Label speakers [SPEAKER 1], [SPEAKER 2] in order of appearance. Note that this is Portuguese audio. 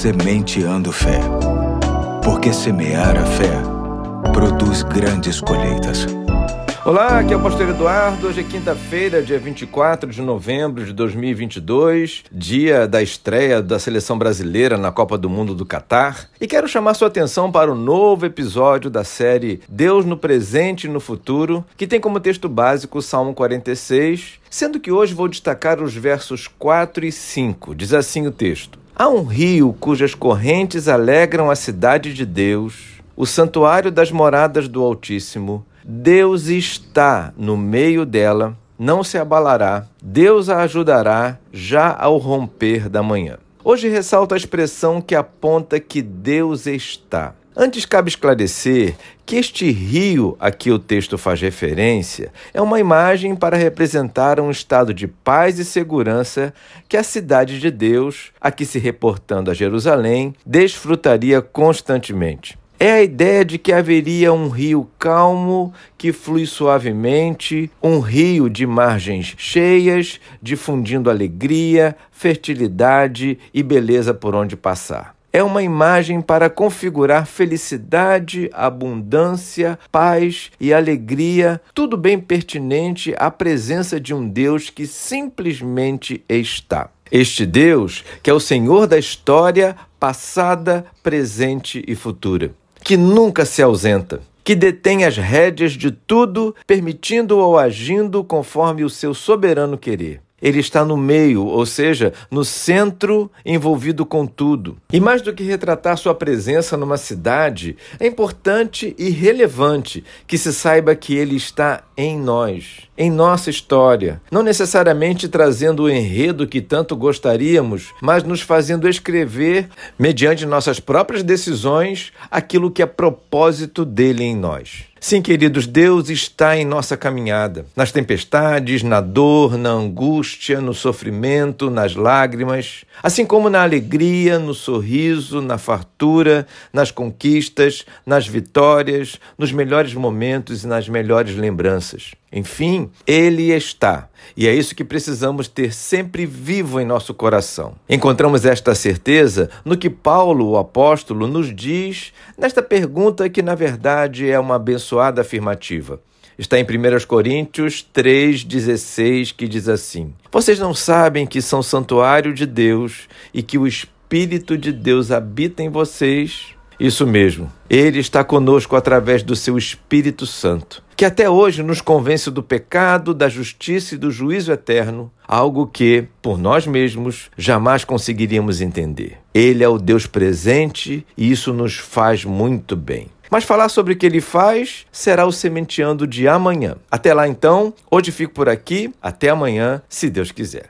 [SPEAKER 1] Sementeando Fé. Porque semear a fé produz grandes colheitas.
[SPEAKER 2] Olá, aqui é o Pastor Eduardo. Hoje é quinta-feira, dia 24 de novembro de 2022, dia da estreia da seleção brasileira na Copa do Mundo do Catar. E quero chamar sua atenção para o novo episódio da série Deus no Presente e no Futuro, que tem como texto básico o Salmo 46, sendo que hoje vou destacar os versos 4 e 5. Diz assim o texto: Há um rio cujas correntes alegram a cidade de Deus, o santuário das moradas do Altíssimo. Deus está no meio dela, não se abalará, Deus a ajudará já ao romper da manhã. Hoje ressalto a expressão que aponta que Deus está. Antes cabe esclarecer que este rio a que o texto faz referência é uma imagem para representar um estado de paz e segurança que a cidade de Deus, aqui se reportando a Jerusalém, desfrutaria constantemente. É a ideia de que haveria um rio calmo que flui suavemente, um rio de margens cheias, difundindo alegria, fertilidade e beleza por onde passar é uma imagem para configurar felicidade, abundância, paz e alegria, tudo bem pertinente à presença de um Deus que simplesmente está. Este Deus, que é o Senhor da história passada, presente e futura que nunca se ausenta, que detém as rédeas de tudo, permitindo ou agindo conforme o seu soberano querer. Ele está no meio, ou seja, no centro, envolvido com tudo. E mais do que retratar sua presença numa cidade, é importante e relevante que se saiba que ele está em nós, em nossa história, não necessariamente trazendo o enredo que tanto gostaríamos, mas nos fazendo escrever, mediante nossas próprias decisões, aquilo que é propósito dele em nós. Sim, queridos, Deus está em nossa caminhada, nas tempestades, na dor, na angústia, no sofrimento, nas lágrimas, assim como na alegria, no sorriso, na fartura, nas conquistas, nas vitórias, nos melhores momentos e nas melhores lembranças. Enfim, Ele está. E é isso que precisamos ter sempre vivo em nosso coração. Encontramos esta certeza no que Paulo, o apóstolo, nos diz nesta pergunta que, na verdade, é uma abençoada afirmativa. Está em 1 Coríntios 3,16, que diz assim: Vocês não sabem que são santuário de Deus e que o Espírito de Deus habita em vocês? Isso mesmo. Ele está conosco através do seu Espírito Santo, que até hoje nos convence do pecado, da justiça e do juízo eterno, algo que, por nós mesmos, jamais conseguiríamos entender. Ele é o Deus presente e isso nos faz muito bem. Mas falar sobre o que ele faz será o Sementeando de amanhã. Até lá então, hoje fico por aqui, até amanhã, se Deus quiser.